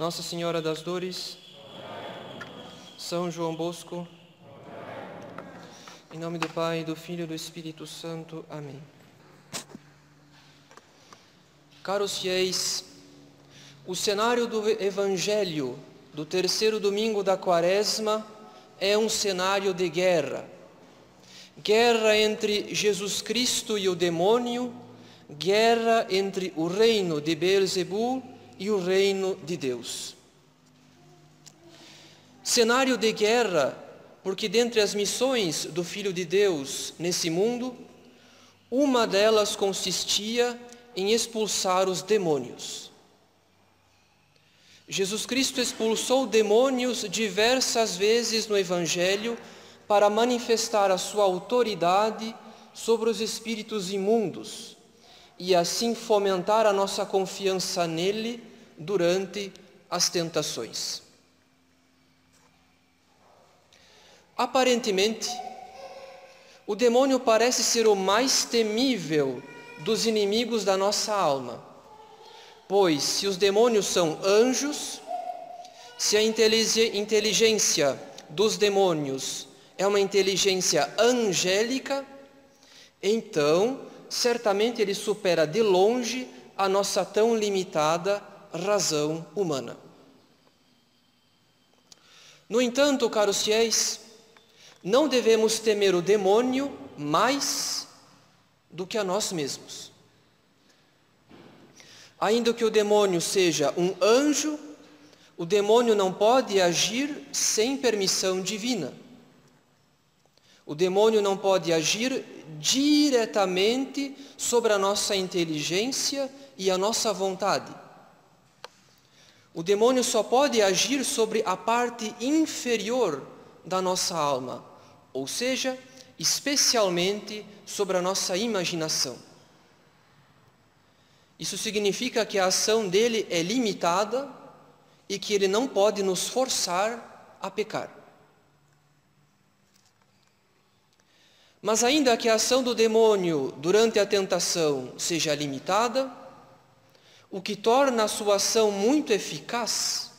Nossa Senhora das Dores, São João Bosco, em nome do Pai, do Filho e do Espírito Santo. Amém. Caros fiéis, o cenário do Evangelho do terceiro domingo da Quaresma é um cenário de guerra. Guerra entre Jesus Cristo e o demônio, guerra entre o reino de Beelzebul e o reino de Deus. Cenário de guerra, porque dentre as missões do Filho de Deus nesse mundo, uma delas consistia em expulsar os demônios. Jesus Cristo expulsou demônios diversas vezes no Evangelho para manifestar a sua autoridade sobre os espíritos imundos e assim fomentar a nossa confiança nele durante as tentações. Aparentemente, o demônio parece ser o mais temível dos inimigos da nossa alma. Pois se os demônios são anjos, se a inteligência dos demônios é uma inteligência angélica, então certamente ele supera de longe a nossa tão limitada razão humana. No entanto, caros fiéis, não devemos temer o demônio mais do que a nós mesmos. Ainda que o demônio seja um anjo, o demônio não pode agir sem permissão divina. O demônio não pode agir diretamente sobre a nossa inteligência e a nossa vontade. O demônio só pode agir sobre a parte inferior da nossa alma, ou seja, especialmente sobre a nossa imaginação. Isso significa que a ação dele é limitada e que ele não pode nos forçar a pecar. Mas ainda que a ação do demônio durante a tentação seja limitada, o que torna a sua ação muito eficaz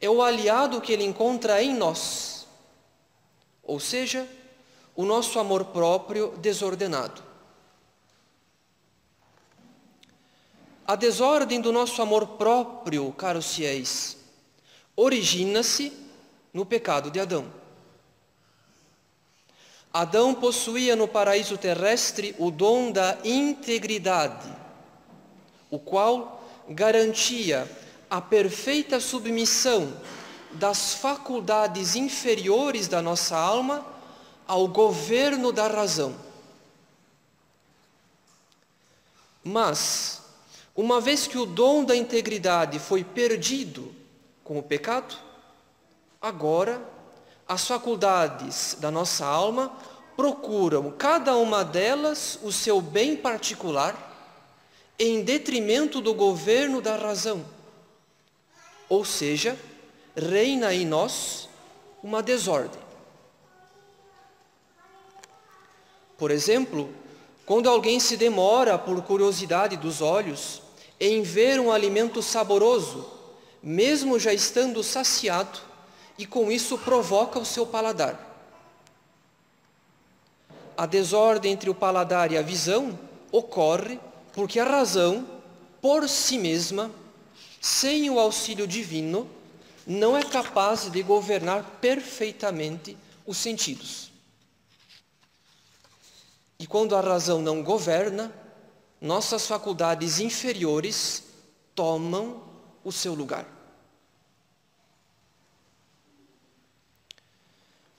é o aliado que ele encontra em nós, ou seja, o nosso amor próprio desordenado. A desordem do nosso amor próprio, caros fiéis, origina-se no pecado de Adão. Adão possuía no paraíso terrestre o dom da integridade, o qual garantia a perfeita submissão das faculdades inferiores da nossa alma ao governo da razão. Mas, uma vez que o dom da integridade foi perdido com o pecado, agora as faculdades da nossa alma procuram, cada uma delas, o seu bem particular, em detrimento do governo da razão. Ou seja, reina em nós uma desordem. Por exemplo, quando alguém se demora por curiosidade dos olhos em ver um alimento saboroso, mesmo já estando saciado, e com isso provoca o seu paladar. A desordem entre o paladar e a visão ocorre porque a razão, por si mesma, sem o auxílio divino, não é capaz de governar perfeitamente os sentidos. E quando a razão não governa, nossas faculdades inferiores tomam o seu lugar.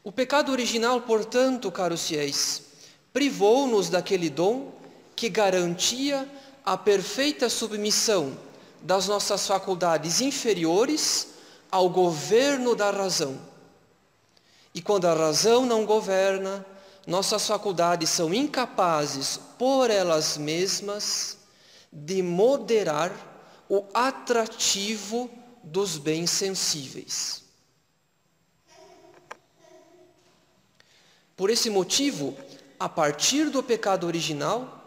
O pecado original, portanto, caros fiéis, privou-nos daquele dom que garantia a perfeita submissão das nossas faculdades inferiores ao governo da razão. E quando a razão não governa, nossas faculdades são incapazes, por elas mesmas, de moderar o atrativo dos bens sensíveis. Por esse motivo, a partir do pecado original,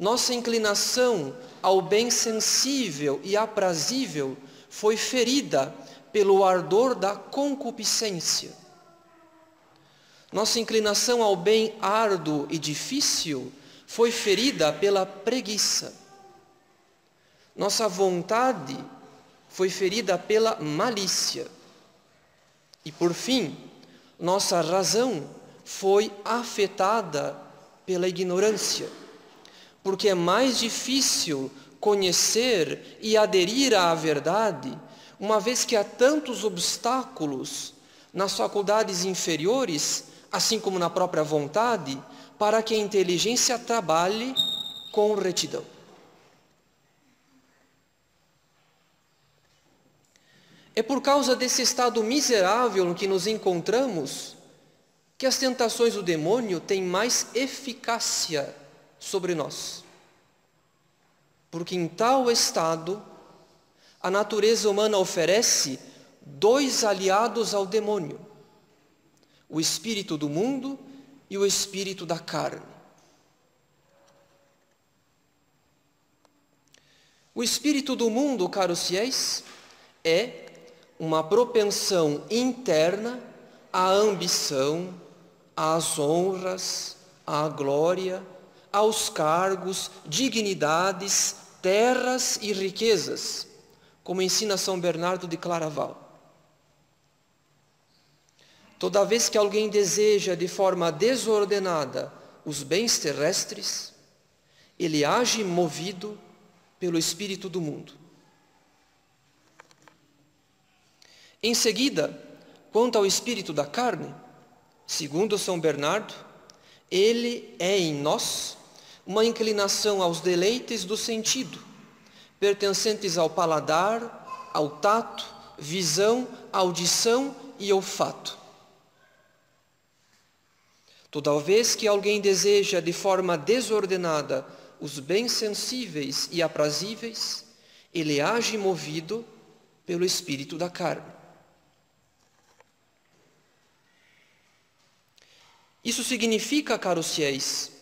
nossa inclinação ao bem sensível e aprazível foi ferida pelo ardor da concupiscência. Nossa inclinação ao bem árduo e difícil foi ferida pela preguiça. Nossa vontade foi ferida pela malícia. E por fim, nossa razão foi afetada pela ignorância, porque é mais difícil conhecer e aderir à verdade, uma vez que há tantos obstáculos nas faculdades inferiores, assim como na própria vontade, para que a inteligência trabalhe com retidão. É por causa desse estado miserável em que nos encontramos que as tentações do demônio têm mais eficácia sobre nós. Porque em tal estado, a natureza humana oferece dois aliados ao demônio: o espírito do mundo e o espírito da carne. O espírito do mundo, caros fiéis, é uma propensão interna à ambição, às honras, à glória, aos cargos, dignidades, terras e riquezas, como ensina São Bernardo de Claraval. Toda vez que alguém deseja de forma desordenada os bens terrestres, ele age movido pelo espírito do mundo. Em seguida, quanto ao espírito da carne, segundo São Bernardo, ele é em nós uma inclinação aos deleites do sentido, pertencentes ao paladar, ao tato, visão, audição e olfato. Toda vez que alguém deseja de forma desordenada os bens sensíveis e aprazíveis, ele age movido pelo espírito da carne. Isso significa, caros fiéis,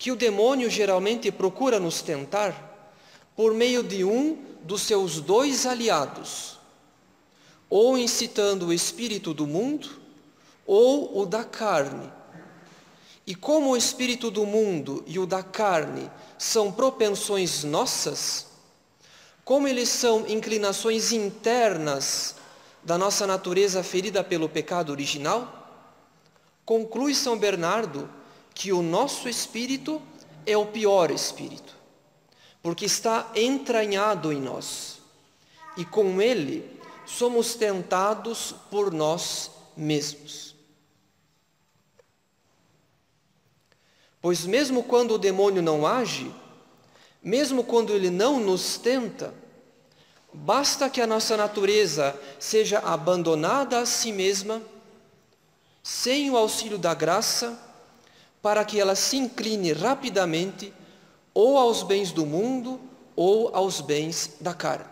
que o demônio geralmente procura nos tentar por meio de um dos seus dois aliados, ou incitando o espírito do mundo, ou o da carne. E como o espírito do mundo e o da carne são propensões nossas, como eles são inclinações internas da nossa natureza ferida pelo pecado original, conclui São Bernardo que o nosso espírito é o pior espírito, porque está entranhado em nós, e com ele somos tentados por nós mesmos. Pois mesmo quando o demônio não age, mesmo quando ele não nos tenta, basta que a nossa natureza seja abandonada a si mesma sem o auxílio da graça, para que ela se incline rapidamente ou aos bens do mundo ou aos bens da carne.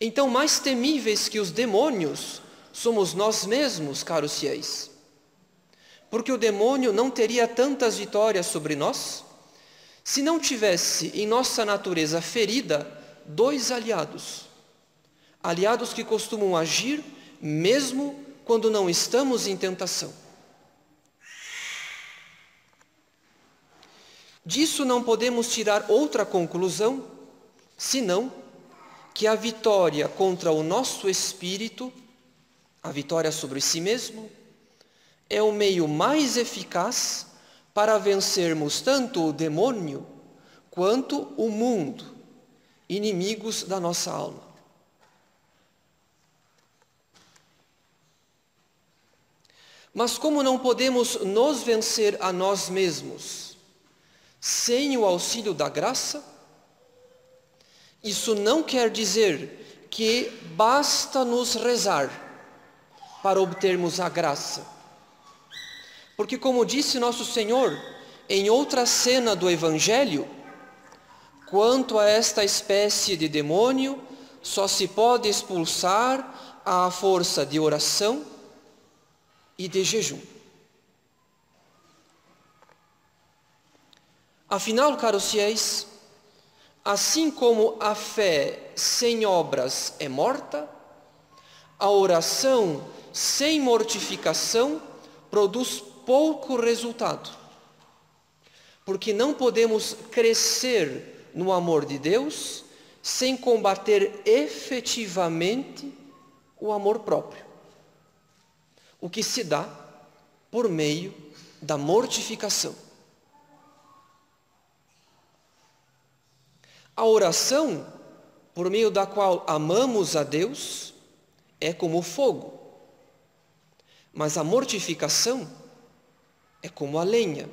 Então, mais temíveis que os demônios somos nós mesmos, caros fiéis. Porque o demônio não teria tantas vitórias sobre nós se não tivesse em nossa natureza ferida dois aliados aliados que costumam agir mesmo quando não estamos em tentação. Disso não podemos tirar outra conclusão, senão que a vitória contra o nosso espírito, a vitória sobre si mesmo, é o meio mais eficaz para vencermos tanto o demônio quanto o mundo, inimigos da nossa alma. Mas como não podemos nos vencer a nós mesmos, sem o auxílio da graça, isso não quer dizer que basta nos rezar para obtermos a graça. Porque, como disse nosso Senhor em outra cena do Evangelho, quanto a esta espécie de demônio, só se pode expulsar à força de oração e de jejum. Afinal, caros fiéis, assim como a fé sem obras é morta, a oração sem mortificação produz pouco resultado. Porque não podemos crescer no amor de Deus sem combater efetivamente o amor próprio. O que se dá por meio da mortificação. A oração, por meio da qual amamos a Deus, é como fogo. Mas a mortificação é como a lenha.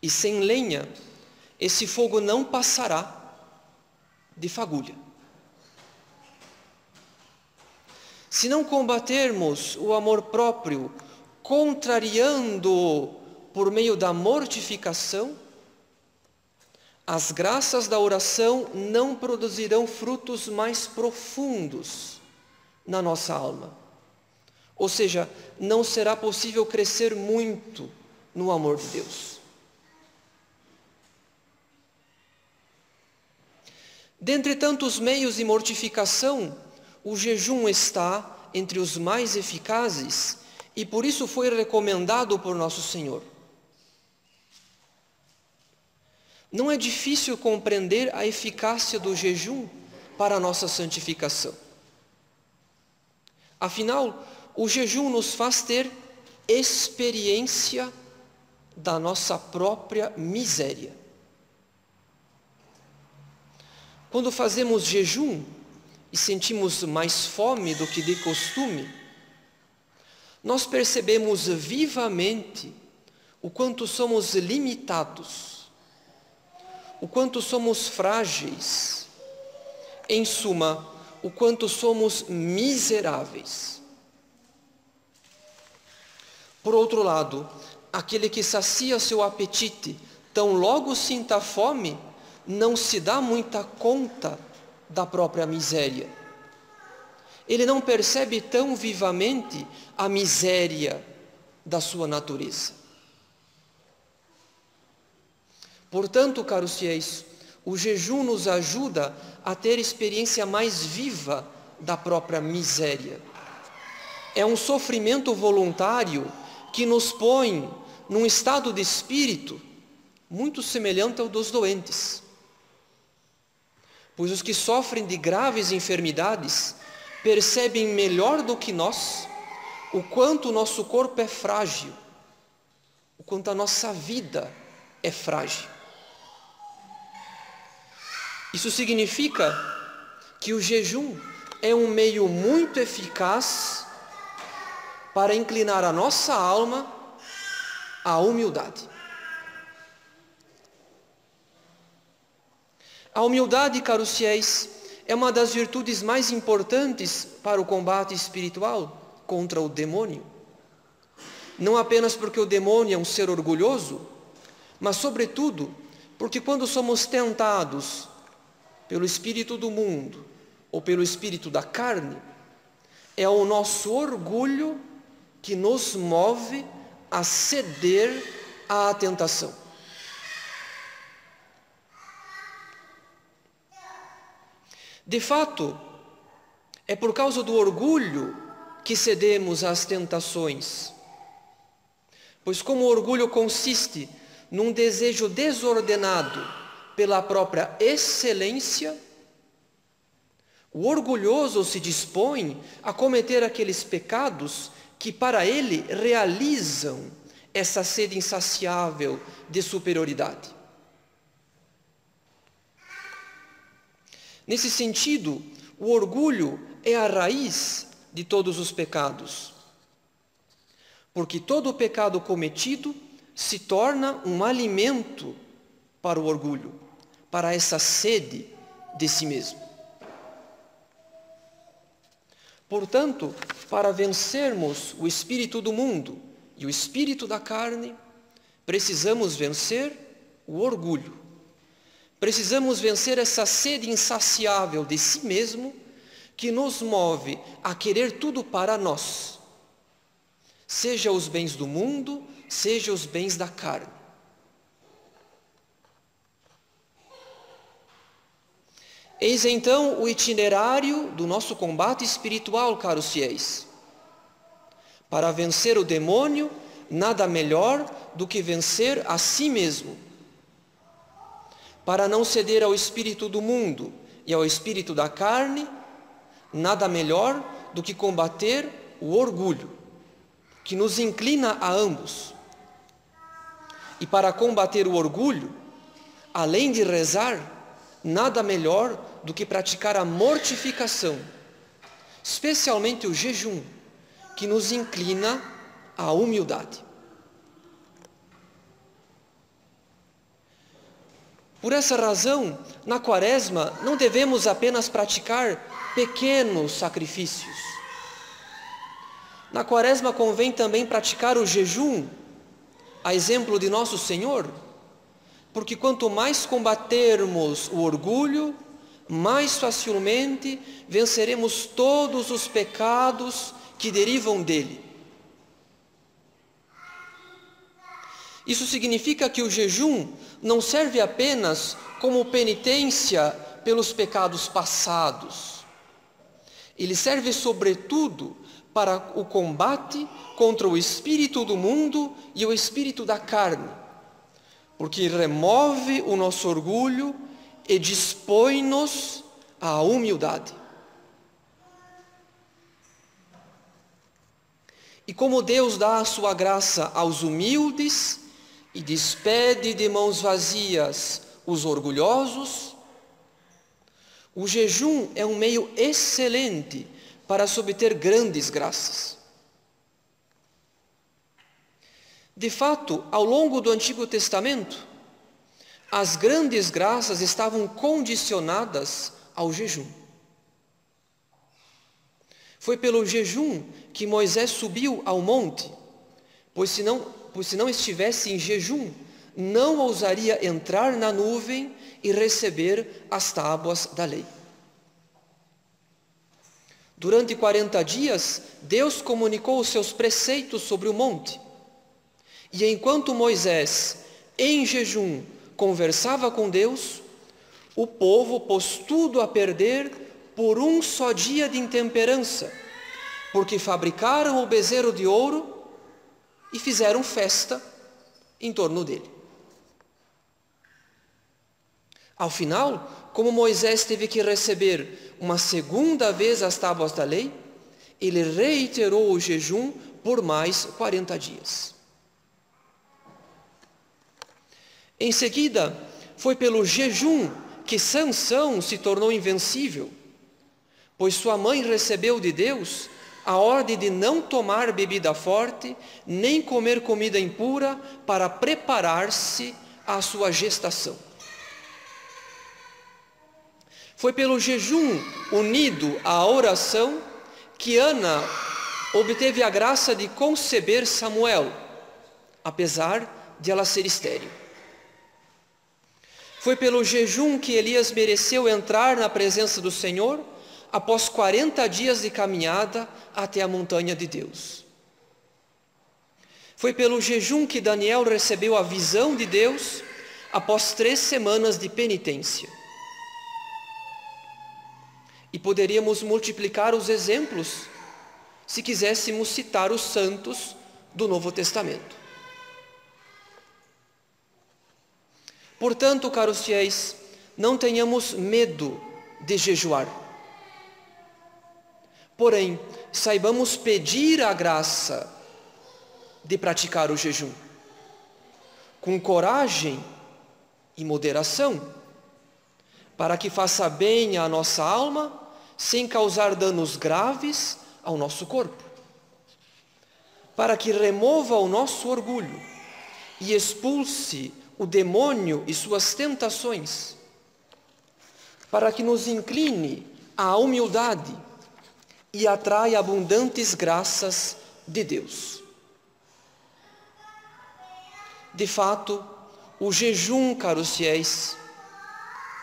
E sem lenha, esse fogo não passará de fagulha. Se não combatermos o amor próprio, contrariando-o por meio da mortificação, as graças da oração não produzirão frutos mais profundos na nossa alma. Ou seja, não será possível crescer muito no amor de Deus. Dentre tantos meios de mortificação, o jejum está entre os mais eficazes e por isso foi recomendado por nosso Senhor. Não é difícil compreender a eficácia do jejum para a nossa santificação. Afinal, o jejum nos faz ter experiência da nossa própria miséria. Quando fazemos jejum e sentimos mais fome do que de costume, nós percebemos vivamente o quanto somos limitados o quanto somos frágeis, em suma, o quanto somos miseráveis. Por outro lado, aquele que sacia seu apetite, tão logo sinta fome, não se dá muita conta da própria miséria. Ele não percebe tão vivamente a miséria da sua natureza. Portanto, caros fiéis, o jejum nos ajuda a ter experiência mais viva da própria miséria. É um sofrimento voluntário que nos põe num estado de espírito muito semelhante ao dos doentes. Pois os que sofrem de graves enfermidades percebem melhor do que nós o quanto o nosso corpo é frágil, o quanto a nossa vida é frágil. Isso significa que o jejum é um meio muito eficaz para inclinar a nossa alma à humildade. A humildade, caros fiéis, é uma das virtudes mais importantes para o combate espiritual contra o demônio. Não apenas porque o demônio é um ser orgulhoso, mas, sobretudo, porque quando somos tentados pelo espírito do mundo ou pelo espírito da carne, é o nosso orgulho que nos move a ceder à tentação. De fato, é por causa do orgulho que cedemos às tentações. Pois, como o orgulho consiste num desejo desordenado pela própria excelência, o orgulhoso se dispõe a cometer aqueles pecados que para ele realizam essa sede insaciável de superioridade. Nesse sentido, o orgulho é a raiz de todos os pecados. Porque todo pecado cometido se torna um alimento para o orgulho, para essa sede de si mesmo. Portanto, para vencermos o espírito do mundo e o espírito da carne, precisamos vencer o orgulho. Precisamos vencer essa sede insaciável de si mesmo que nos move a querer tudo para nós, seja os bens do mundo, seja os bens da carne. Eis então o itinerário do nosso combate espiritual, caros fiéis. Para vencer o demônio, nada melhor do que vencer a si mesmo. Para não ceder ao espírito do mundo e ao espírito da carne, nada melhor do que combater o orgulho, que nos inclina a ambos. E para combater o orgulho, além de rezar, nada melhor do que praticar a mortificação, especialmente o jejum, que nos inclina à humildade. Por essa razão, na quaresma, não devemos apenas praticar pequenos sacrifícios. Na quaresma convém também praticar o jejum, a exemplo de nosso Senhor, porque quanto mais combatermos o orgulho, mais facilmente venceremos todos os pecados que derivam dele. Isso significa que o jejum não serve apenas como penitência pelos pecados passados, ele serve sobretudo para o combate contra o espírito do mundo e o espírito da carne, porque remove o nosso orgulho e dispõe-nos à humildade. E como Deus dá a sua graça aos humildes e despede de mãos vazias os orgulhosos, o jejum é um meio excelente para se obter grandes graças. De fato, ao longo do Antigo Testamento, as grandes graças estavam condicionadas ao jejum. Foi pelo jejum que Moisés subiu ao monte, pois se não, pois se não estivesse em jejum, não ousaria entrar na nuvem e receber as tábuas da lei. Durante 40 dias, Deus comunicou os seus preceitos sobre o monte. E enquanto Moisés, em jejum, conversava com Deus, o povo pôs tudo a perder por um só dia de intemperança, porque fabricaram o bezerro de ouro e fizeram festa em torno dele. Ao final, como Moisés teve que receber uma segunda vez as tábuas da lei, ele reiterou o jejum por mais 40 dias. Em seguida, foi pelo jejum que Sansão se tornou invencível, pois sua mãe recebeu de Deus a ordem de não tomar bebida forte, nem comer comida impura, para preparar-se à sua gestação. Foi pelo jejum unido à oração que Ana obteve a graça de conceber Samuel, apesar de ela ser estéril. Foi pelo jejum que Elias mereceu entrar na presença do Senhor após 40 dias de caminhada até a montanha de Deus. Foi pelo jejum que Daniel recebeu a visão de Deus após três semanas de penitência. E poderíamos multiplicar os exemplos se quiséssemos citar os santos do Novo Testamento. Portanto, caros fiéis, não tenhamos medo de jejuar. Porém, saibamos pedir a graça de praticar o jejum, com coragem e moderação, para que faça bem à nossa alma sem causar danos graves ao nosso corpo, para que remova o nosso orgulho e expulse o demônio e suas tentações, para que nos incline à humildade e atraia abundantes graças de Deus. De fato, o jejum, caros fiéis,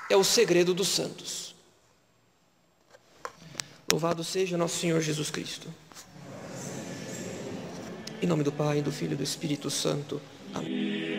é o segredo dos santos. Louvado seja nosso Senhor Jesus Cristo. Em nome do Pai, do Filho e do Espírito Santo. Amém.